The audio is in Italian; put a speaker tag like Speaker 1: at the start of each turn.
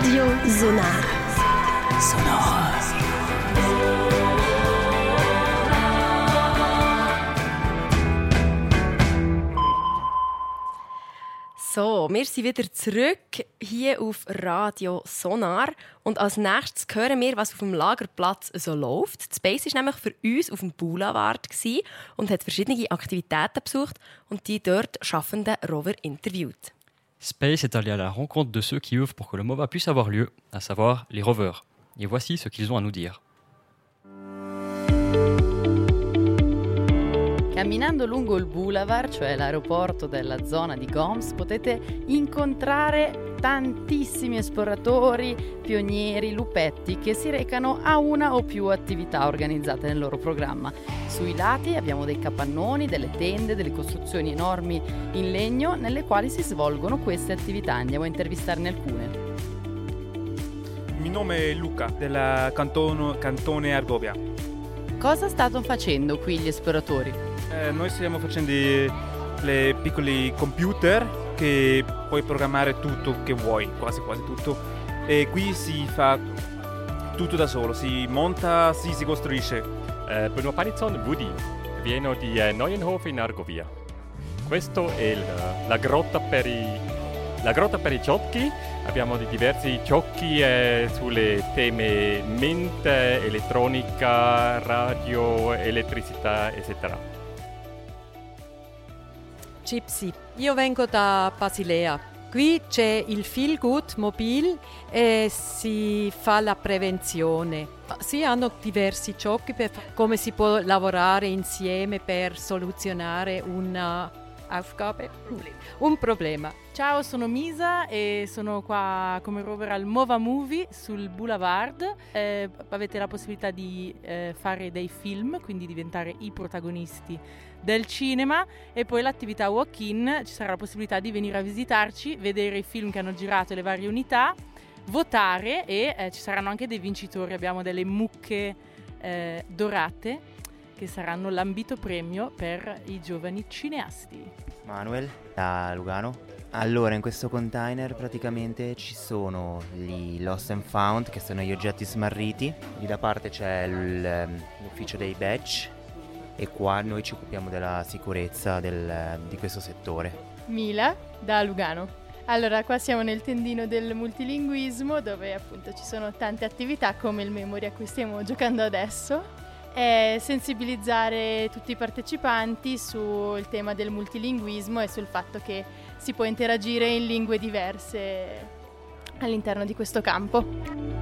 Speaker 1: Radio Sonar.
Speaker 2: Sonor.
Speaker 3: So, wir sind wieder zurück hier auf Radio Sonar und als nächstes hören wir, was auf dem Lagerplatz so läuft. Die Space war nämlich für uns auf dem Boulevard und hat verschiedene Aktivitäten besucht und die dort schaffenden Rover interviewt.
Speaker 4: Space est allé à la rencontre de ceux qui œuvrent pour que le MOVA puisse avoir lieu, à savoir les rovers. Et voici ce qu'ils ont à nous dire.
Speaker 5: Camminando lungo il boulevard, cioè l'aeroporto della zona di Goms, potete incontrare tantissimi esploratori, pionieri, lupetti che si recano a una o più attività organizzate nel loro programma. Sui lati abbiamo dei capannoni, delle tende, delle costruzioni enormi in legno nelle quali si svolgono queste attività. Andiamo a intervistarne alcune.
Speaker 6: Il mio nome è Luca, del cantone Argovia.
Speaker 5: Cosa stanno facendo qui gli esploratori?
Speaker 6: Eh, noi stiamo facendo i piccoli computer che puoi programmare tutto che vuoi, quasi quasi tutto. E qui si fa tutto da solo, si monta, si, si costruisce.
Speaker 7: Eh, Benoît Palizon, Woody, vieno di eh, Neuenhof in Argovia. Questa è il, la, grotta per i, la grotta per i giochi. Abbiamo diversi giochi eh, sulle teme mente, elettronica, radio, elettricità, eccetera.
Speaker 8: Gypsy. Io vengo da Basilea. Qui c'è il Feel Good Mobile e si fa la prevenzione. Si hanno diversi giochi per come si può lavorare insieme per soluzionare una Aufgabe, un problema.
Speaker 9: Ciao, sono Misa e sono qua come rover al Mova Movie sul Boulevard. Eh, avete la possibilità di eh, fare dei film, quindi diventare i protagonisti del cinema e poi l'attività walk-in, ci sarà la possibilità di venire a visitarci, vedere i film che hanno girato le varie unità, votare e eh, ci saranno anche dei vincitori, abbiamo delle mucche eh, dorate che saranno l'ambito premio per i giovani cineasti.
Speaker 10: Manuel da Lugano. Allora, in questo container praticamente ci sono gli lost and found, che sono gli oggetti smarriti. Lì da parte c'è ehm, l'ufficio dei badge e qua noi ci occupiamo della sicurezza del, di questo settore.
Speaker 11: Mila da Lugano. Allora, qua siamo nel tendino del multilinguismo dove appunto ci sono tante attività come il memory a cui stiamo giocando adesso e sensibilizzare tutti i partecipanti sul tema del multilinguismo e sul fatto che si può interagire in lingue diverse all'interno di questo campo.